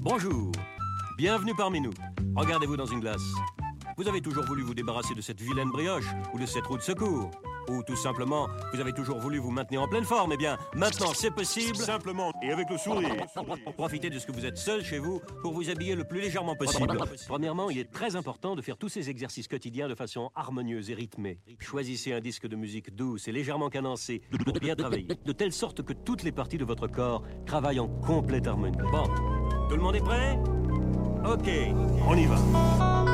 Bonjour, bienvenue parmi nous. Regardez-vous dans une glace. Vous avez toujours voulu vous débarrasser de cette vilaine brioche ou de cette roue de secours. Ou tout simplement, vous avez toujours voulu vous maintenir en pleine forme. Eh bien, maintenant c'est possible. Simplement et avec le sourire. Profitez de ce que vous êtes seul chez vous pour vous habiller le plus légèrement possible. Premièrement, il est très important de faire tous ces exercices quotidiens de façon harmonieuse et rythmée. Choisissez un disque de musique douce et légèrement cadencé pour bien travailler, de telle sorte que toutes les parties de votre corps travaillent en complète harmonie. Bon, tout le monde est prêt Ok, on y va.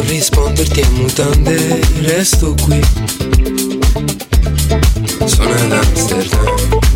Non risponderti a mutande, resto qui. Sono ad Amsterdam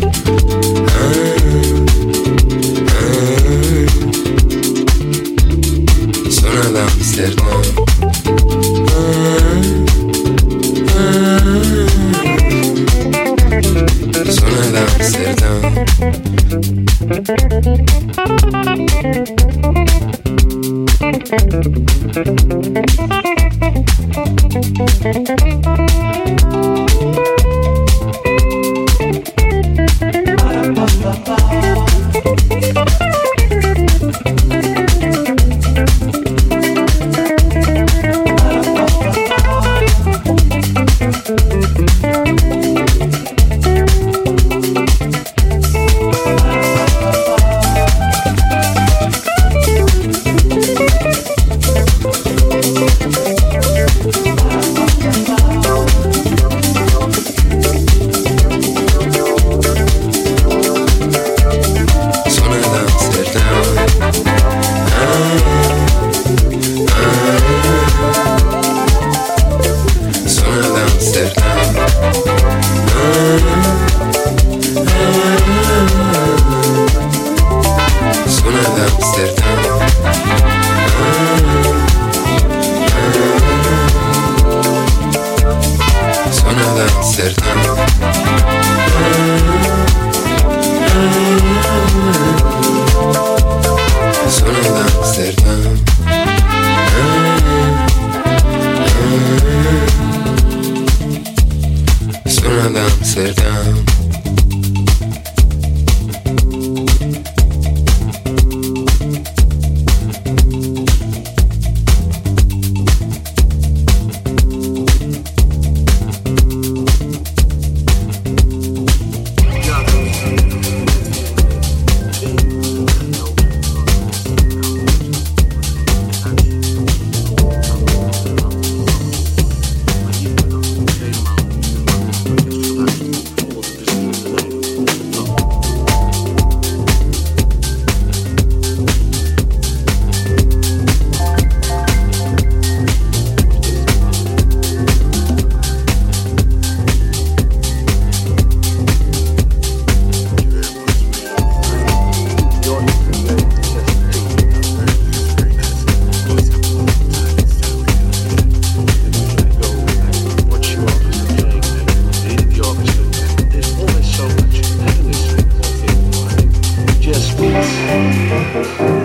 Thank you.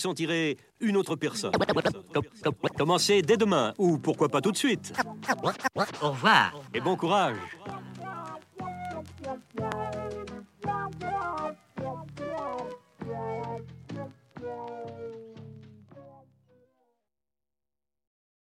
sentirez une autre personne. Commencez dès demain, ou pourquoi pas tout de suite. Au revoir. Et bon courage.